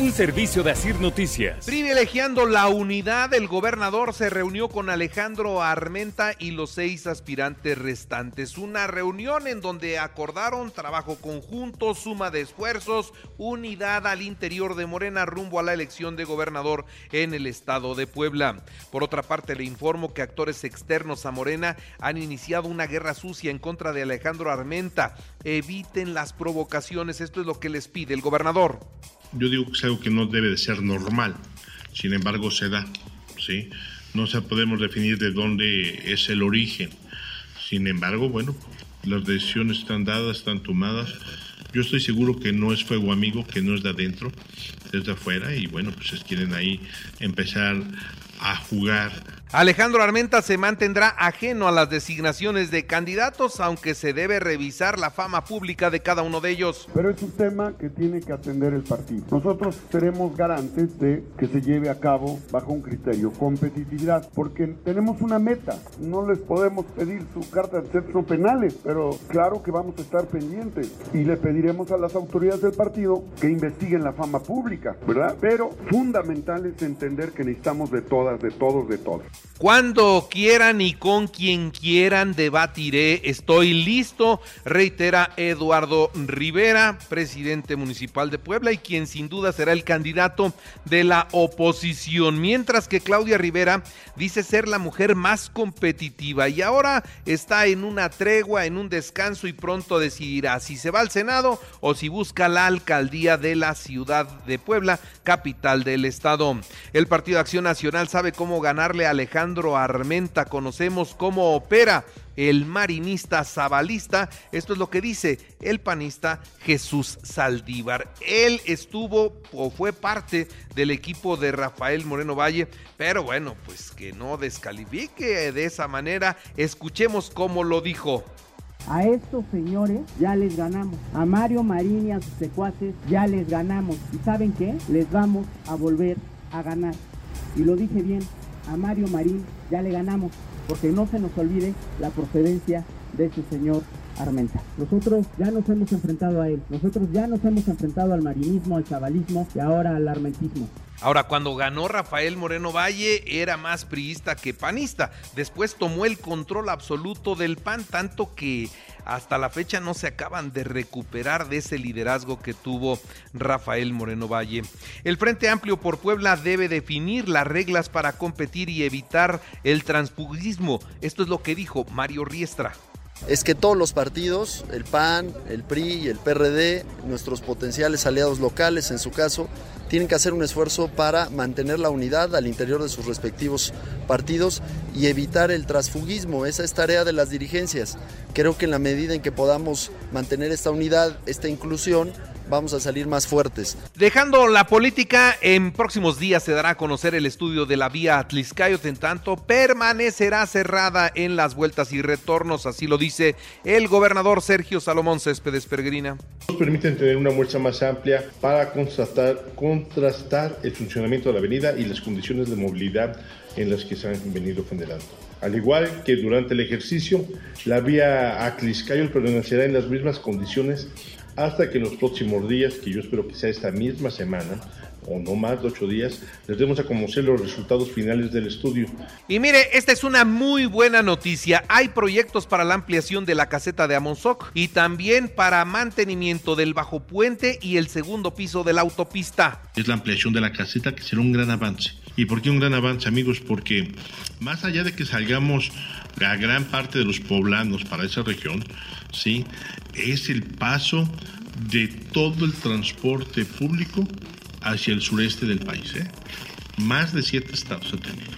Un servicio de Asir Noticias. Privilegiando la unidad, el gobernador se reunió con Alejandro Armenta y los seis aspirantes restantes. Una reunión en donde acordaron trabajo conjunto, suma de esfuerzos, unidad al interior de Morena rumbo a la elección de gobernador en el estado de Puebla. Por otra parte, le informo que actores externos a Morena han iniciado una guerra sucia en contra de Alejandro Armenta. Eviten las provocaciones, esto es lo que les pide el gobernador yo digo que es algo que no debe de ser normal, sin embargo se da, ¿sí? No se podemos definir de dónde es el origen. Sin embargo, bueno, las decisiones están dadas, están tomadas. Yo estoy seguro que no es fuego amigo, que no es de adentro, es de afuera y bueno, pues quieren ahí empezar a jugar Alejandro Armenta se mantendrá ajeno a las designaciones de candidatos, aunque se debe revisar la fama pública de cada uno de ellos. Pero es un tema que tiene que atender el partido. Nosotros seremos garantes de que se lleve a cabo bajo un criterio competitividad, porque tenemos una meta. No les podemos pedir su carta de centro penales, pero claro que vamos a estar pendientes y le pediremos a las autoridades del partido que investiguen la fama pública, ¿verdad? Pero fundamental es entender que necesitamos de todas, de todos, de todos. Cuando quieran y con quien quieran debatiré, estoy listo, reitera Eduardo Rivera, presidente municipal de Puebla y quien sin duda será el candidato de la oposición, mientras que Claudia Rivera dice ser la mujer más competitiva y ahora está en una tregua, en un descanso y pronto decidirá si se va al Senado o si busca la alcaldía de la ciudad de Puebla, capital del estado. El Partido Acción Nacional sabe cómo ganarle a Alejandro Armenta. Conocemos cómo opera el marinista zabalista. Esto es lo que dice el panista Jesús Saldívar. Él estuvo o fue parte del equipo de Rafael Moreno Valle, pero bueno, pues que no descalifique de esa manera. Escuchemos cómo lo dijo. A estos señores ya les ganamos. A Mario Marín y a sus secuaces ya les ganamos. ¿Y saben qué? Les vamos a volver a ganar. Y lo dije bien, a Mario Marín ya le ganamos, porque no se nos olvide la procedencia de ese señor Armenta. Nosotros ya nos hemos enfrentado a él, nosotros ya nos hemos enfrentado al marinismo, al chavalismo y ahora al armentismo. Ahora, cuando ganó Rafael Moreno Valle, era más priista que panista. Después tomó el control absoluto del PAN, tanto que hasta la fecha no se acaban de recuperar de ese liderazgo que tuvo Rafael Moreno Valle. El Frente Amplio por Puebla debe definir las reglas para competir y evitar el transfugismo. Esto es lo que dijo Mario Riestra es que todos los partidos, el PAN, el PRI y el PRD, nuestros potenciales aliados locales en su caso, tienen que hacer un esfuerzo para mantener la unidad al interior de sus respectivos partidos y evitar el transfugismo. Esa es tarea de las dirigencias. Creo que en la medida en que podamos mantener esta unidad, esta inclusión, vamos a salir más fuertes. Dejando la política, en próximos días se dará a conocer el estudio de la vía Atliscayot, en tanto permanecerá cerrada en las vueltas y retornos, así lo dice el gobernador Sergio Salomón Céspedes Peregrina. Nos permiten tener una muestra más amplia para contrastar, contrastar el funcionamiento de la avenida y las condiciones de movilidad en las que se han venido generando. Al igual que durante el ejercicio, la vía Atliscayot permanecerá en las mismas condiciones hasta que en los próximos días, que yo espero que sea esta misma semana, o no más de ocho días, les demos a conocer los resultados finales del estudio. Y mire, esta es una muy buena noticia. Hay proyectos para la ampliación de la caseta de Amonzoc y también para mantenimiento del bajo puente y el segundo piso de la autopista. Es la ampliación de la caseta que será un gran avance. ¿Y por qué un gran avance, amigos? Porque más allá de que salgamos a gran parte de los poblanos para esa región, ¿sí? es el paso de todo el transporte público hacia el sureste del país. ¿eh? Más de siete estados atendidos.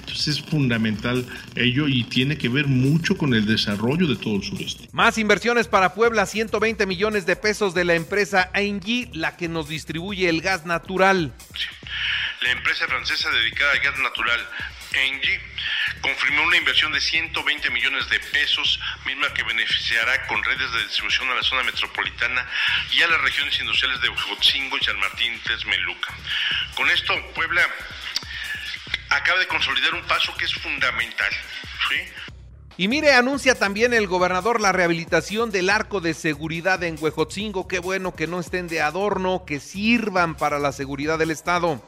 Entonces es fundamental ello y tiene que ver mucho con el desarrollo de todo el sureste. Más inversiones para Puebla, 120 millones de pesos de la empresa Engie, la que nos distribuye el gas natural. La empresa francesa dedicada al gas natural Engie confirmó una inversión de 120 millones de pesos, misma que beneficiará con redes de distribución a la zona metropolitana y a las regiones industriales de Huejotzingo y San Martín Texmeluca. Con esto, Puebla acaba de consolidar un paso que es fundamental. Y mire, anuncia también el gobernador la rehabilitación del arco de seguridad en Huejotzingo. Qué bueno que no estén de adorno, que sirvan para la seguridad del Estado.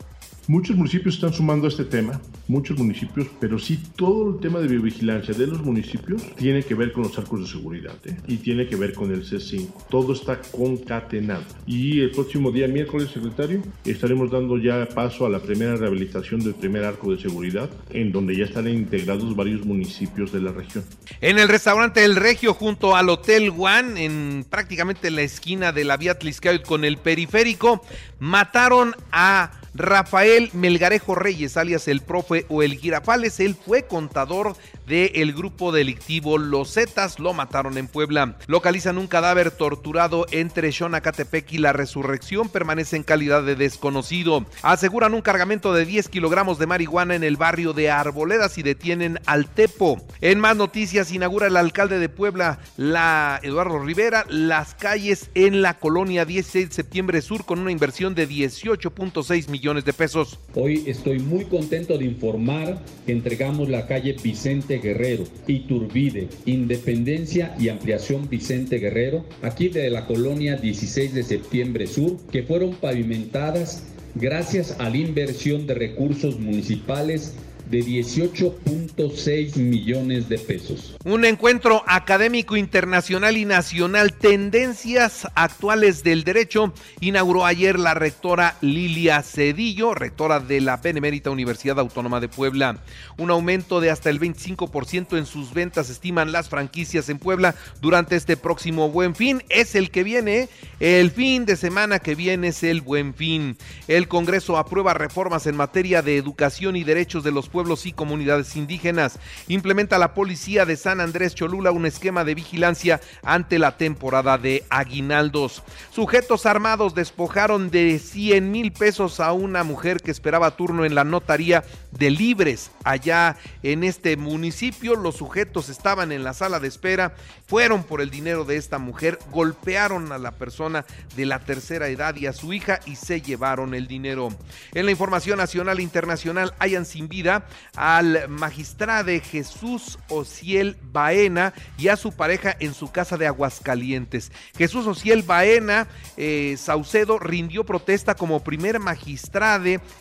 Muchos municipios están sumando a este tema, muchos municipios, pero sí todo el tema de biovigilancia de los municipios tiene que ver con los arcos de seguridad ¿eh? y tiene que ver con el C5. Todo está concatenado. Y el próximo día, miércoles, secretario, estaremos dando ya paso a la primera rehabilitación del primer arco de seguridad, en donde ya están integrados varios municipios de la región. En el restaurante El Regio, junto al Hotel One, en prácticamente la esquina de la vía Tliscayot con el periférico, mataron a Rafael Melgarejo Reyes, alias el profe o el Girafales, él fue contador del grupo delictivo Los Zetas, lo mataron en Puebla. Localizan un cadáver torturado entre Xonacatepec y la Resurrección, permanece en calidad de desconocido. Aseguran un cargamento de 10 kilogramos de marihuana en el barrio de Arboledas y detienen al Tepo. En más noticias, inaugura el alcalde de Puebla, la Eduardo Rivera, las calles en la colonia 16 de septiembre sur con una inversión de 18.6 millones de pesos. Hoy estoy muy contento de informar que entregamos la calle Vicente Guerrero, Iturbide, Independencia y Ampliación Vicente Guerrero, aquí de la colonia 16 de septiembre sur, que fueron pavimentadas gracias a la inversión de recursos municipales de 18.6 millones de pesos. Un encuentro académico internacional y nacional, tendencias actuales del derecho, inauguró ayer la rectora Lilia Cedillo, rectora de la Benemérita Universidad Autónoma de Puebla. Un aumento de hasta el 25% en sus ventas, estiman las franquicias en Puebla durante este próximo buen fin. Es el que viene, el fin de semana que viene es el buen fin. El Congreso aprueba reformas en materia de educación y derechos de los pueblos y comunidades indígenas. Implementa la policía de San Andrés Cholula un esquema de vigilancia ante la temporada de aguinaldos. Sujetos armados despojaron de 100 mil pesos a una mujer que esperaba turno en la notaría de Libres allá en este municipio. Los sujetos estaban en la sala de espera, fueron por el dinero de esta mujer, golpearon a la persona de la tercera edad y a su hija y se llevaron el dinero. En la información nacional e internacional hayan sin vida al magistrado Jesús Ociel Baena y a su pareja en su casa de Aguascalientes. Jesús Ociel Baena eh, Saucedo rindió protesta como primer magistrado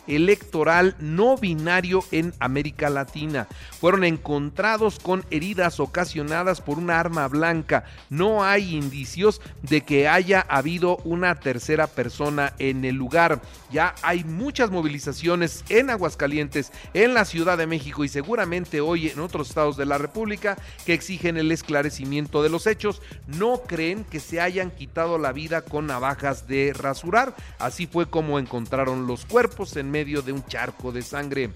electoral no binario en América Latina. Fueron encontrados con heridas ocasionadas por una arma blanca. No hay indicios de que haya habido una tercera persona en el lugar. Ya hay muchas movilizaciones en Aguascalientes, en la Ciudad de México y seguramente hoy en otros estados de la República que exigen el esclarecimiento de los hechos. No creen que se hayan quitado la vida con navajas de rasurar. Así fue como encontraron los cuerpos en medio de un charco de sangre.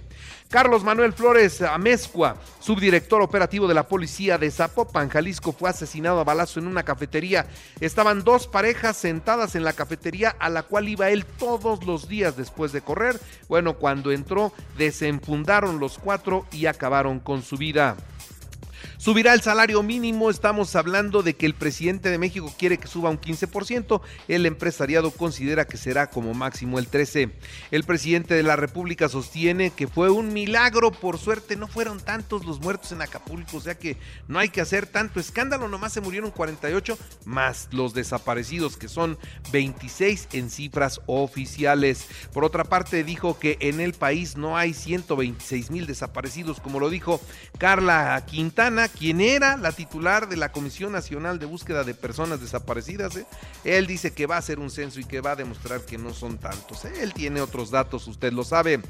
Carlos Manuel Flores Amezcua, subdirector operativo de la policía de Zapopan, Jalisco, fue asesinado a balazo en una cafetería. Estaban dos parejas sentadas en la cafetería a la cual iba él todos los días después de correr. Bueno, cuando entró, desenfundaron los cuatro y acabaron con su vida. Subirá el salario mínimo, estamos hablando de que el presidente de México quiere que suba un 15%, el empresariado considera que será como máximo el 13%. El presidente de la República sostiene que fue un milagro, por suerte no fueron tantos los muertos en Acapulco, o sea que no hay que hacer tanto escándalo, nomás se murieron 48, más los desaparecidos que son 26 en cifras oficiales. Por otra parte, dijo que en el país no hay 126 mil desaparecidos, como lo dijo Carla Quintana, quien era la titular de la Comisión Nacional de Búsqueda de Personas Desaparecidas. ¿eh? Él dice que va a hacer un censo y que va a demostrar que no son tantos. ¿eh? Él tiene otros datos, usted lo sabe.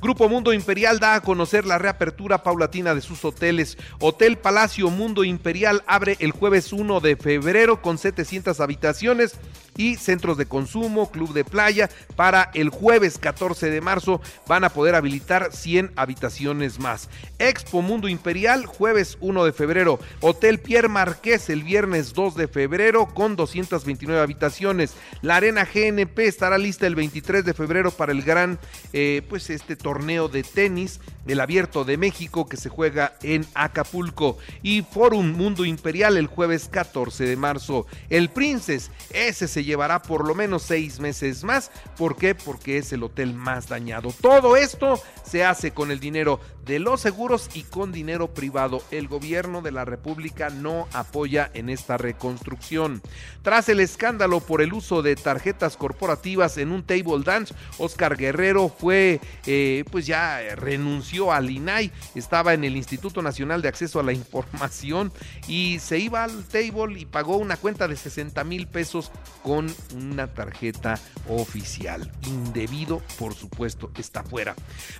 Grupo Mundo Imperial da a conocer la reapertura paulatina de sus hoteles. Hotel Palacio Mundo Imperial abre el jueves 1 de febrero con 700 habitaciones y centros de consumo, club de playa. Para el jueves 14 de marzo van a poder habilitar 100 habitaciones más. Expo Mundo Imperial, jueves 1 de febrero. Hotel Pierre Marqués el viernes 2 de febrero con 229 habitaciones. La Arena GNP estará lista el 23 de febrero para el gran, eh, pues este torneo de tenis, el Abierto de México que se juega en Acapulco. Y Forum Mundo Imperial el jueves 14 de marzo. El Princes, ese se llevará por lo menos seis meses más. ¿Por qué? Porque es el hotel más dañado. Todo esto se hace con el dinero de los seguros y con dinero privado. El gobierno de la República no apoya en esta reconstrucción. Tras el escándalo por el uso de tarjetas corporativas en un table dance, Oscar Guerrero fue, eh, pues ya renunció al INAI, estaba en el Instituto Nacional de Acceso a la Información y se iba al table y pagó una cuenta de 60 mil pesos con una tarjeta oficial. Indebido, por supuesto, está fuera.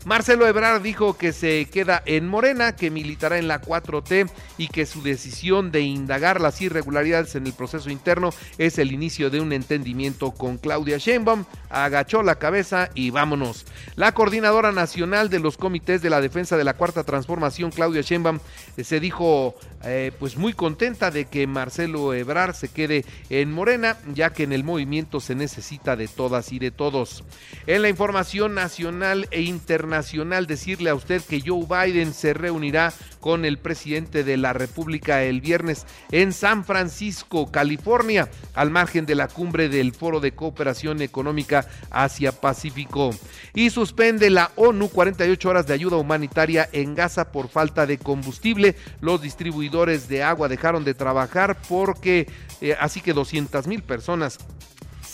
Marcelo Ebrard dijo que se queda en Morena, que militará en la 4T y que su decisión de indagar las irregularidades en el proceso interno es el inicio de un entendimiento con Claudia Sheinbaum. Agachó la cabeza y vámonos. La coordinadora nacional de los comités de la defensa de la cuarta transformación, Claudia Sheinbaum, se dijo eh, pues muy contenta de que Marcelo Ebrard se quede en Morena, ya que en el movimiento se necesita de todas y de todos. En la información nacional e internacional, decirle a usted que Joe Biden se reunirá con el presidente de la República el viernes en San Francisco, California, al margen de la cumbre del Foro de Cooperación Económica Asia-Pacífico. Y suspende la ONU 48 horas de ayuda humanitaria en Gaza por falta de combustible. Los distribuidores de agua dejaron de trabajar porque, eh, así que 200 mil personas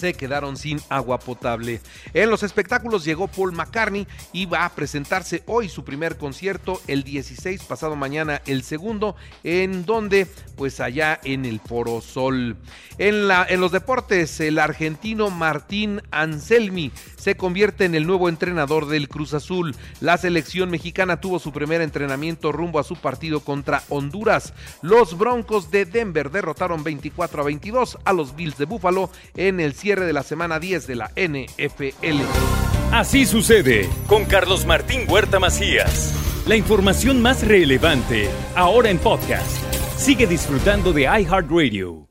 se quedaron sin agua potable. En los espectáculos llegó Paul McCartney y va a presentarse hoy su primer concierto, el 16, pasado mañana el segundo, en donde, pues allá en el Foro Sol. En, la, en los deportes, el argentino Martín Anselmi se convierte en el nuevo entrenador del Cruz Azul. La selección mexicana tuvo su primer entrenamiento rumbo a su partido contra Honduras. Los Broncos de Denver derrotaron 24 a 22 a los Bills de Buffalo en el de la semana 10 de la NFL. Así sucede con Carlos Martín Huerta Macías. La información más relevante ahora en podcast. Sigue disfrutando de iHeartRadio.